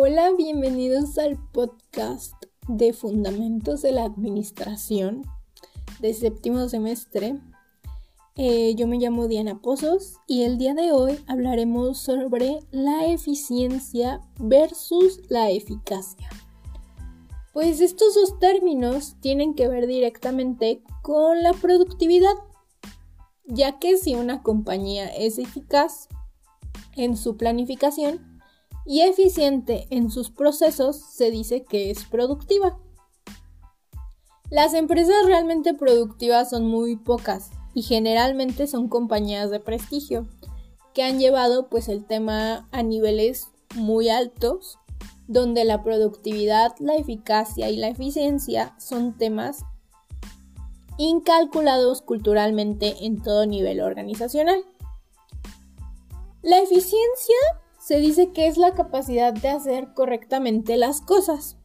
Hola, bienvenidos al podcast de Fundamentos de la Administración de séptimo semestre. Eh, yo me llamo Diana Pozos y el día de hoy hablaremos sobre la eficiencia versus la eficacia. Pues estos dos términos tienen que ver directamente con la productividad, ya que si una compañía es eficaz en su planificación y eficiente en sus procesos, se dice que es productiva. Las empresas realmente productivas son muy pocas y generalmente son compañías de prestigio que han llevado pues el tema a niveles muy altos donde la productividad, la eficacia y la eficiencia son temas incalculados culturalmente en todo nivel organizacional. La eficiencia se dice que es la capacidad de hacer correctamente las cosas.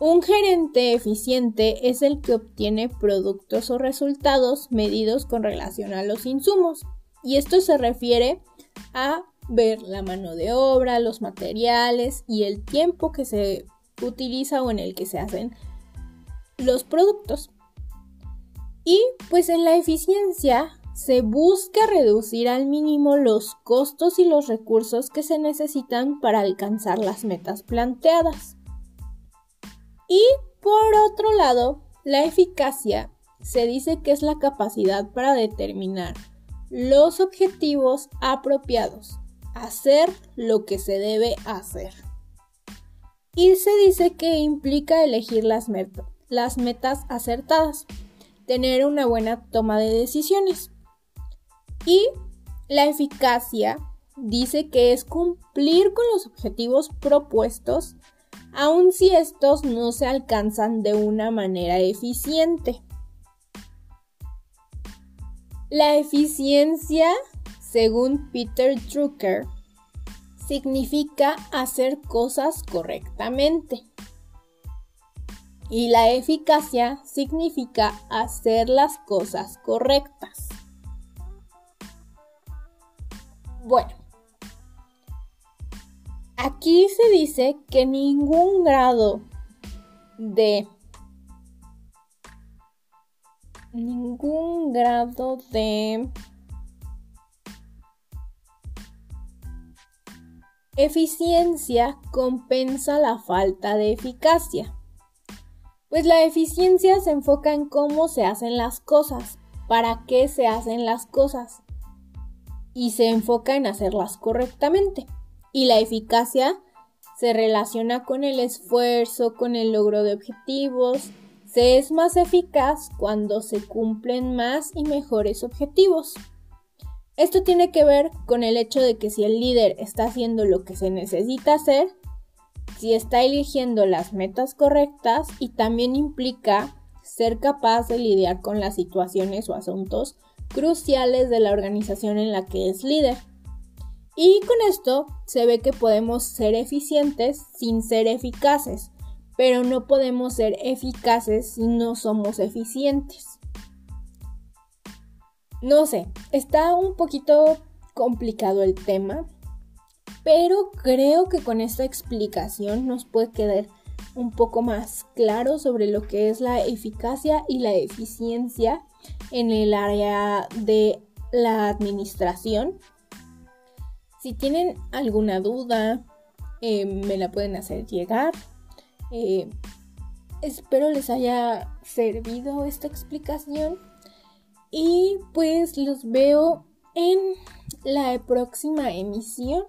Un gerente eficiente es el que obtiene productos o resultados medidos con relación a los insumos, y esto se refiere a ver la mano de obra, los materiales y el tiempo que se utiliza o en el que se hacen los productos. Y pues en la eficiencia se busca reducir al mínimo los costos y los recursos que se necesitan para alcanzar las metas planteadas. Y por otro lado, la eficacia se dice que es la capacidad para determinar los objetivos apropiados hacer lo que se debe hacer. Y se dice que implica elegir las, las metas acertadas, tener una buena toma de decisiones. Y la eficacia dice que es cumplir con los objetivos propuestos, aun si estos no se alcanzan de una manera eficiente. La eficiencia según Peter Drucker, significa hacer cosas correctamente. Y la eficacia significa hacer las cosas correctas. Bueno, aquí se dice que ningún grado de ningún grado de Eficiencia compensa la falta de eficacia. Pues la eficiencia se enfoca en cómo se hacen las cosas, para qué se hacen las cosas, y se enfoca en hacerlas correctamente. Y la eficacia se relaciona con el esfuerzo, con el logro de objetivos. Se es más eficaz cuando se cumplen más y mejores objetivos. Esto tiene que ver con el hecho de que si el líder está haciendo lo que se necesita hacer, si está eligiendo las metas correctas y también implica ser capaz de lidiar con las situaciones o asuntos cruciales de la organización en la que es líder. Y con esto se ve que podemos ser eficientes sin ser eficaces, pero no podemos ser eficaces si no somos eficientes. No sé, está un poquito complicado el tema, pero creo que con esta explicación nos puede quedar un poco más claro sobre lo que es la eficacia y la eficiencia en el área de la administración. Si tienen alguna duda, eh, me la pueden hacer llegar. Eh, espero les haya servido esta explicación. Y pues los veo en la próxima emisión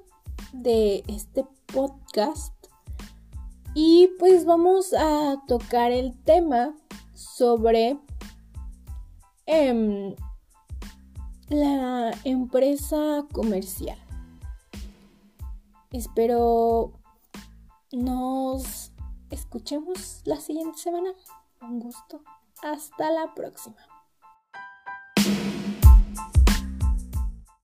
de este podcast. Y pues vamos a tocar el tema sobre em, la empresa comercial. Espero nos escuchemos la siguiente semana. Un gusto. Hasta la próxima.